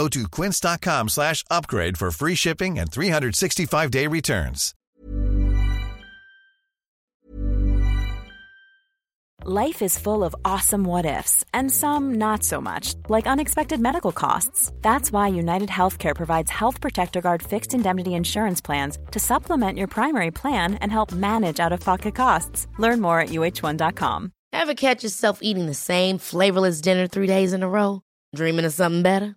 Go to quince.com slash upgrade for free shipping and 365-day returns. Life is full of awesome what-ifs and some not so much, like unexpected medical costs. That's why United Healthcare provides Health Protector Guard fixed indemnity insurance plans to supplement your primary plan and help manage out-of-pocket costs. Learn more at uh1.com. Ever catch yourself eating the same flavorless dinner three days in a row? Dreaming of something better?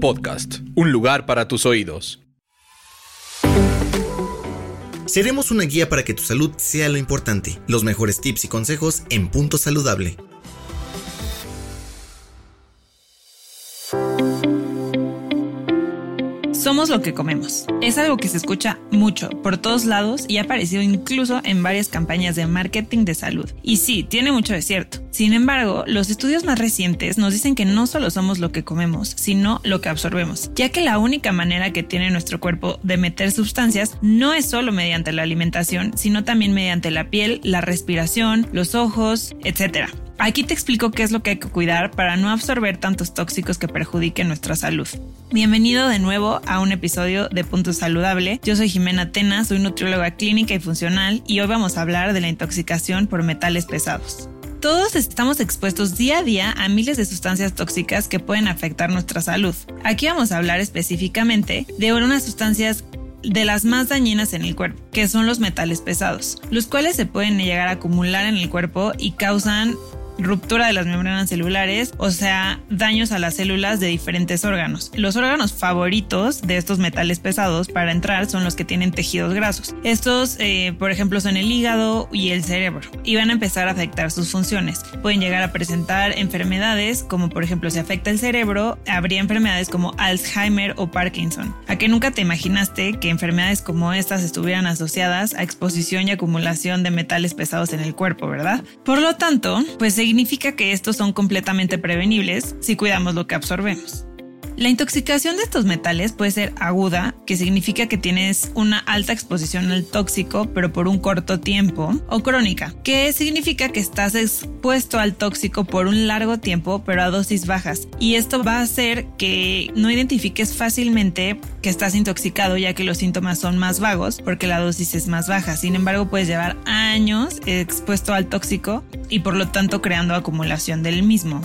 Podcast, un lugar para tus oídos. Seremos una guía para que tu salud sea lo importante. Los mejores tips y consejos en Punto Saludable. Somos lo que comemos. Es algo que se escucha mucho por todos lados y ha aparecido incluso en varias campañas de marketing de salud. Y sí, tiene mucho de cierto. Sin embargo, los estudios más recientes nos dicen que no solo somos lo que comemos, sino lo que absorbemos, ya que la única manera que tiene nuestro cuerpo de meter sustancias no es solo mediante la alimentación, sino también mediante la piel, la respiración, los ojos, etc. Aquí te explico qué es lo que hay que cuidar para no absorber tantos tóxicos que perjudiquen nuestra salud. Bienvenido de nuevo a un episodio de Punto Saludable. Yo soy Jimena Tena, soy nutrióloga clínica y funcional y hoy vamos a hablar de la intoxicación por metales pesados. Todos estamos expuestos día a día a miles de sustancias tóxicas que pueden afectar nuestra salud. Aquí vamos a hablar específicamente de unas sustancias de las más dañinas en el cuerpo, que son los metales pesados, los cuales se pueden llegar a acumular en el cuerpo y causan ruptura de las membranas celulares, o sea, daños a las células de diferentes órganos. Los órganos favoritos de estos metales pesados para entrar son los que tienen tejidos grasos. Estos, eh, por ejemplo, son el hígado y el cerebro y van a empezar a afectar sus funciones. Pueden llegar a presentar enfermedades como por ejemplo si afecta el cerebro, habría enfermedades como Alzheimer o Parkinson. ¿A que nunca te imaginaste que enfermedades como estas estuvieran asociadas a exposición y acumulación de metales pesados en el cuerpo, verdad? Por lo tanto, pues significa que estos son completamente prevenibles si cuidamos lo que absorbemos. La intoxicación de estos metales puede ser aguda, que significa que tienes una alta exposición al tóxico, pero por un corto tiempo, o crónica, que significa que estás expuesto al tóxico por un largo tiempo, pero a dosis bajas. Y esto va a hacer que no identifiques fácilmente que estás intoxicado, ya que los síntomas son más vagos, porque la dosis es más baja. Sin embargo, puedes llevar años expuesto al tóxico y por lo tanto creando acumulación del mismo.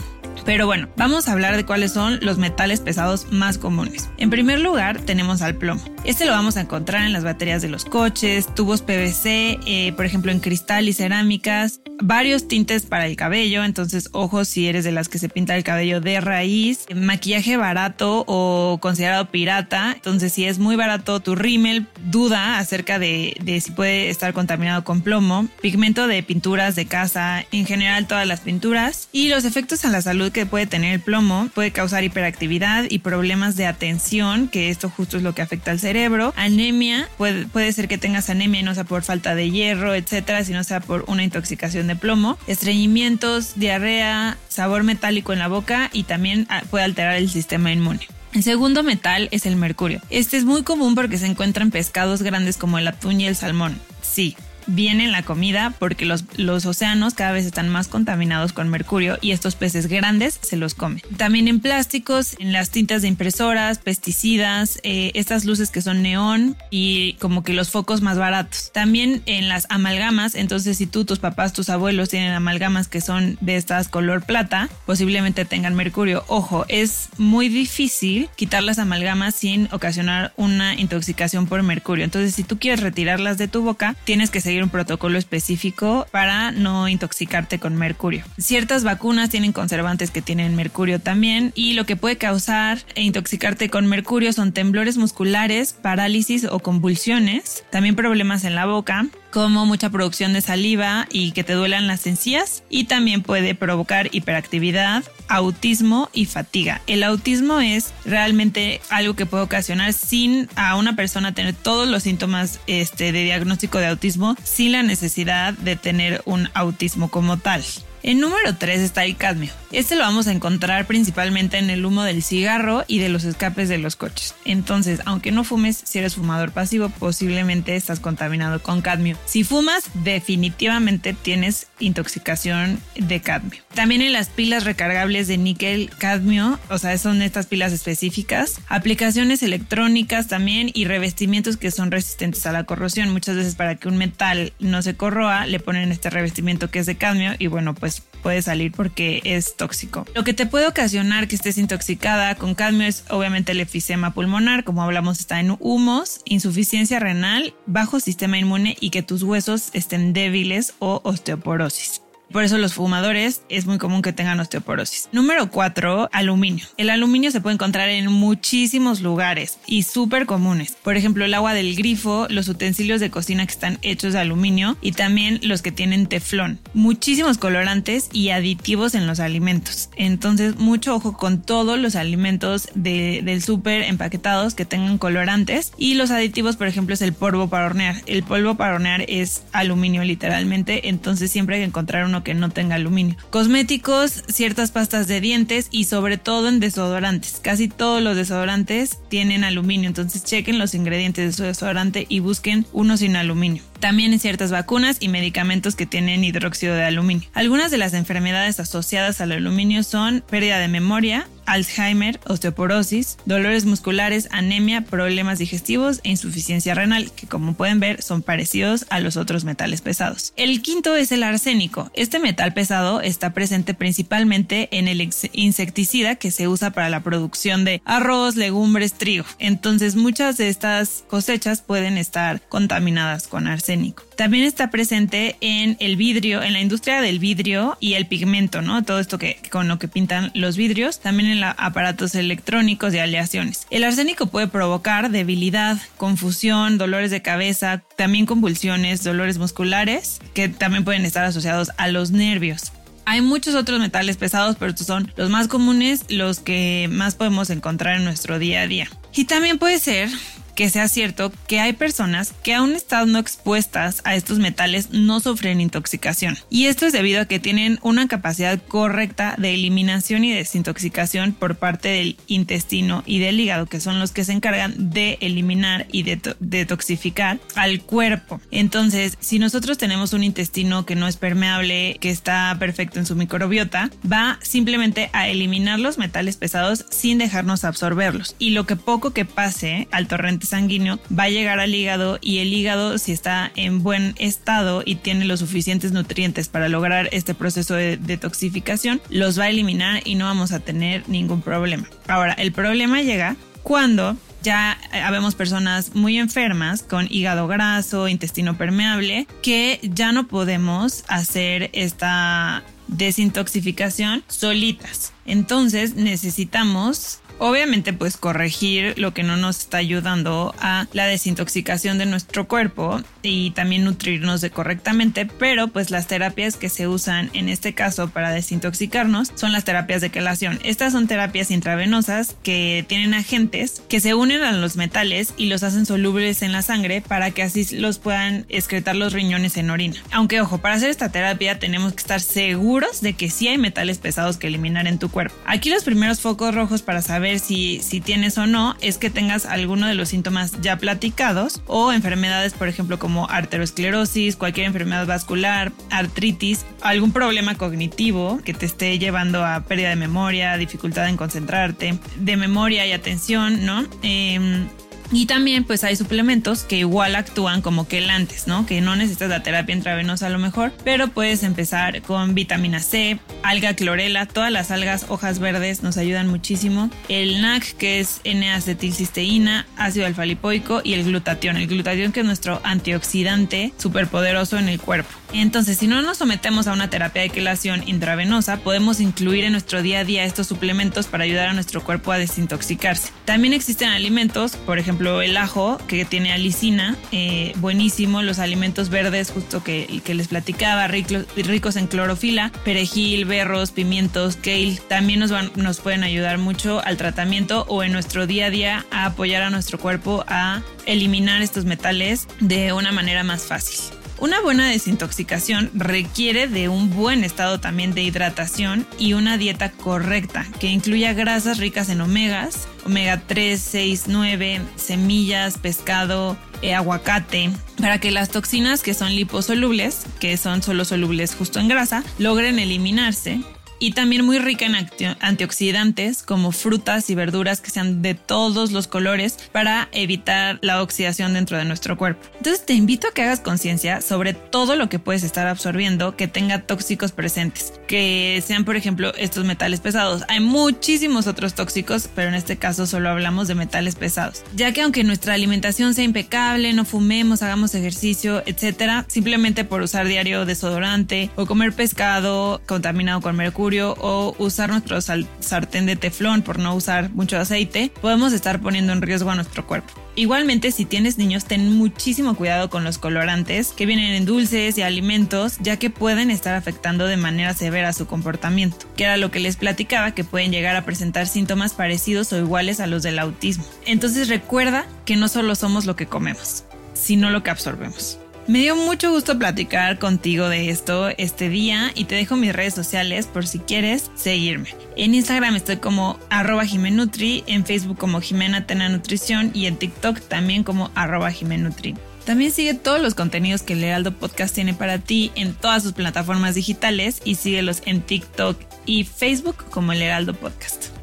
Pero bueno, vamos a hablar de cuáles son los metales pesados más comunes. En primer lugar, tenemos al plomo. Este lo vamos a encontrar en las baterías de los coches, tubos PVC, eh, por ejemplo en cristal y cerámicas, varios tintes para el cabello, entonces ojo si eres de las que se pinta el cabello de raíz, maquillaje barato o considerado pirata, entonces si es muy barato tu rímel, duda acerca de, de si puede estar contaminado con plomo, pigmento de pinturas de casa, en general todas las pinturas y los efectos en la salud que puede tener el plomo puede causar hiperactividad y problemas de atención, que esto justo es lo que afecta al cerebro, anemia, puede, puede ser que tengas anemia y no sea por falta de hierro, etcétera, sino sea por una intoxicación de plomo, estreñimientos, diarrea, sabor metálico en la boca y también ah, puede alterar el sistema inmune. El segundo metal es el mercurio. Este es muy común porque se encuentra en pescados grandes como el atún y el salmón. Sí, viene en la comida porque los, los océanos cada vez están más contaminados con mercurio y estos peces grandes se los comen. También en plásticos, en las tintas de impresoras, pesticidas, eh, estas luces que son neón y como que los focos más baratos. También en las amalgamas, entonces si tú, tus papás, tus abuelos tienen amalgamas que son de estas color plata, posiblemente tengan mercurio. Ojo, es muy difícil quitar las amalgamas sin ocasionar una intoxicación por mercurio. Entonces si tú quieres retirarlas de tu boca, tienes que seguir un protocolo específico para no intoxicarte con mercurio. Ciertas vacunas tienen conservantes que tienen mercurio también y lo que puede causar e intoxicarte con mercurio son temblores musculares, parálisis o convulsiones, también problemas en la boca, como mucha producción de saliva y que te duelan las encías y también puede provocar hiperactividad, autismo y fatiga. El autismo es realmente algo que puede ocasionar sin a una persona tener todos los síntomas este, de diagnóstico de autismo sin la necesidad de tener un autismo como tal. En número 3 está el cadmio. Este lo vamos a encontrar principalmente en el humo del cigarro y de los escapes de los coches. Entonces, aunque no fumes, si eres fumador pasivo, posiblemente estás contaminado con cadmio. Si fumas, definitivamente tienes intoxicación de cadmio. También en las pilas recargables de níquel cadmio, o sea, son estas pilas específicas, aplicaciones electrónicas también y revestimientos que son resistentes a la corrosión. Muchas veces para que un metal no se corroa, le ponen este revestimiento que es de cadmio y bueno, pues puede salir porque es tóxico. Lo que te puede ocasionar que estés intoxicada con cadmio es obviamente el efisema pulmonar, como hablamos está en humos, insuficiencia renal, bajo sistema inmune y que tus huesos estén débiles o osteoporosis. Por eso los fumadores es muy común que tengan osteoporosis. Número 4, aluminio. El aluminio se puede encontrar en muchísimos lugares y súper comunes. Por ejemplo, el agua del grifo, los utensilios de cocina que están hechos de aluminio y también los que tienen teflón. Muchísimos colorantes y aditivos en los alimentos. Entonces, mucho ojo con todos los alimentos del súper empaquetados que tengan colorantes y los aditivos, por ejemplo, es el polvo para hornear. El polvo para hornear es aluminio literalmente, entonces siempre hay que encontrar un que no tenga aluminio. Cosméticos, ciertas pastas de dientes y sobre todo en desodorantes. Casi todos los desodorantes tienen aluminio, entonces chequen los ingredientes de su desodorante y busquen uno sin aluminio. También en ciertas vacunas y medicamentos que tienen hidróxido de aluminio. Algunas de las enfermedades asociadas al aluminio son pérdida de memoria, Alzheimer, osteoporosis, dolores musculares, anemia, problemas digestivos e insuficiencia renal, que como pueden ver son parecidos a los otros metales pesados. El quinto es el arsénico. Este metal pesado está presente principalmente en el insecticida que se usa para la producción de arroz, legumbres, trigo. Entonces muchas de estas cosechas pueden estar contaminadas con arsénico. También está presente en el vidrio, en la industria del vidrio y el pigmento, ¿no? Todo esto que con lo que pintan los vidrios, también en aparatos electrónicos y aleaciones. El arsénico puede provocar debilidad, confusión, dolores de cabeza, también convulsiones, dolores musculares, que también pueden estar asociados a los nervios. Hay muchos otros metales pesados, pero estos son los más comunes, los que más podemos encontrar en nuestro día a día. Y también puede ser que sea cierto que hay personas que aún estando expuestas a estos metales no sufren intoxicación. Y esto es debido a que tienen una capacidad correcta de eliminación y desintoxicación por parte del intestino y del hígado, que son los que se encargan de eliminar y de detoxificar al cuerpo. Entonces, si nosotros tenemos un intestino que no es permeable, que está perfecto en su microbiota, va simplemente a eliminar los metales pesados sin dejarnos absorberlos. Y lo que poco que pase al torrente sanguíneo va a llegar al hígado y el hígado si está en buen estado y tiene los suficientes nutrientes para lograr este proceso de detoxificación, los va a eliminar y no vamos a tener ningún problema. Ahora, el problema llega cuando ya habemos personas muy enfermas con hígado graso, intestino permeable, que ya no podemos hacer esta desintoxicación solitas. Entonces necesitamos Obviamente pues corregir lo que no nos está ayudando a la desintoxicación de nuestro cuerpo y también nutrirnos de correctamente, pero pues las terapias que se usan en este caso para desintoxicarnos son las terapias de quelación. Estas son terapias intravenosas que tienen agentes que se unen a los metales y los hacen solubles en la sangre para que así los puedan excretar los riñones en orina. Aunque ojo, para hacer esta terapia tenemos que estar seguros de que sí hay metales pesados que eliminar en tu cuerpo. Aquí los primeros focos rojos para saber saber si, si tienes o no es que tengas alguno de los síntomas ya platicados o enfermedades, por ejemplo, como arteriosclerosis, cualquier enfermedad vascular, artritis, algún problema cognitivo que te esté llevando a pérdida de memoria, dificultad en concentrarte, de memoria y atención, ¿no? Em, y también pues hay suplementos que igual actúan como que antes, ¿no? Que no necesitas la terapia intravenosa a lo mejor, pero puedes empezar con vitamina C, alga clorela, todas las algas hojas verdes nos ayudan muchísimo. El NAC que es N-acetilcisteína, ácido alfa-lipoico y el glutatión. El glutatión que es nuestro antioxidante superpoderoso en el cuerpo. Entonces, si no nos sometemos a una terapia de quelación intravenosa, podemos incluir en nuestro día a día estos suplementos para ayudar a nuestro cuerpo a desintoxicarse. También existen alimentos, por ejemplo, el ajo, que tiene alicina, eh, buenísimo, los alimentos verdes, justo que, que les platicaba, ricos, ricos en clorofila, perejil, berros, pimientos, kale, también nos, van, nos pueden ayudar mucho al tratamiento o en nuestro día a día a apoyar a nuestro cuerpo a eliminar estos metales de una manera más fácil. Una buena desintoxicación requiere de un buen estado también de hidratación y una dieta correcta que incluya grasas ricas en omegas, omega 3, 6, 9, semillas, pescado, eh, aguacate, para que las toxinas que son liposolubles, que son solo solubles justo en grasa, logren eliminarse y también muy rica en antioxidantes como frutas y verduras que sean de todos los colores para evitar la oxidación dentro de nuestro cuerpo. Entonces te invito a que hagas conciencia sobre todo lo que puedes estar absorbiendo que tenga tóxicos presentes, que sean por ejemplo estos metales pesados. Hay muchísimos otros tóxicos, pero en este caso solo hablamos de metales pesados, ya que aunque nuestra alimentación sea impecable, no fumemos, hagamos ejercicio, etcétera, simplemente por usar diario desodorante o comer pescado contaminado con o usar nuestro sartén de teflón por no usar mucho aceite, podemos estar poniendo en riesgo a nuestro cuerpo. Igualmente, si tienes niños, ten muchísimo cuidado con los colorantes que vienen en dulces y alimentos, ya que pueden estar afectando de manera severa su comportamiento, que era lo que les platicaba, que pueden llegar a presentar síntomas parecidos o iguales a los del autismo. Entonces recuerda que no solo somos lo que comemos, sino lo que absorbemos. Me dio mucho gusto platicar contigo de esto este día y te dejo mis redes sociales por si quieres seguirme. En Instagram estoy como arroba Jimenutri, en Facebook como Jimena Tena Nutrición y en TikTok también como arroba Jimenutri. También sigue todos los contenidos que el Heraldo Podcast tiene para ti en todas sus plataformas digitales y síguelos en TikTok y Facebook como el Heraldo Podcast.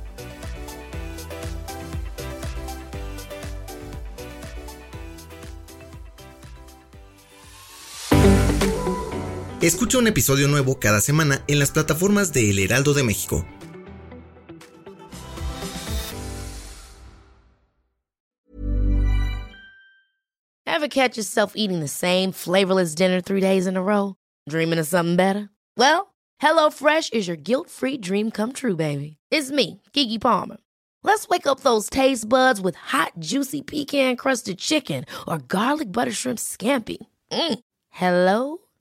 Escucha un episodio nuevo cada semana en las plataformas de El Heraldo de México. Ever catch yourself eating the same flavorless dinner three days in a row? Dreaming of something better? Well, HelloFresh is your guilt-free dream come true, baby. It's me, Kiki Palmer. Let's wake up those taste buds with hot, juicy pecan-crusted chicken or garlic butter shrimp scampi. Mm. Hello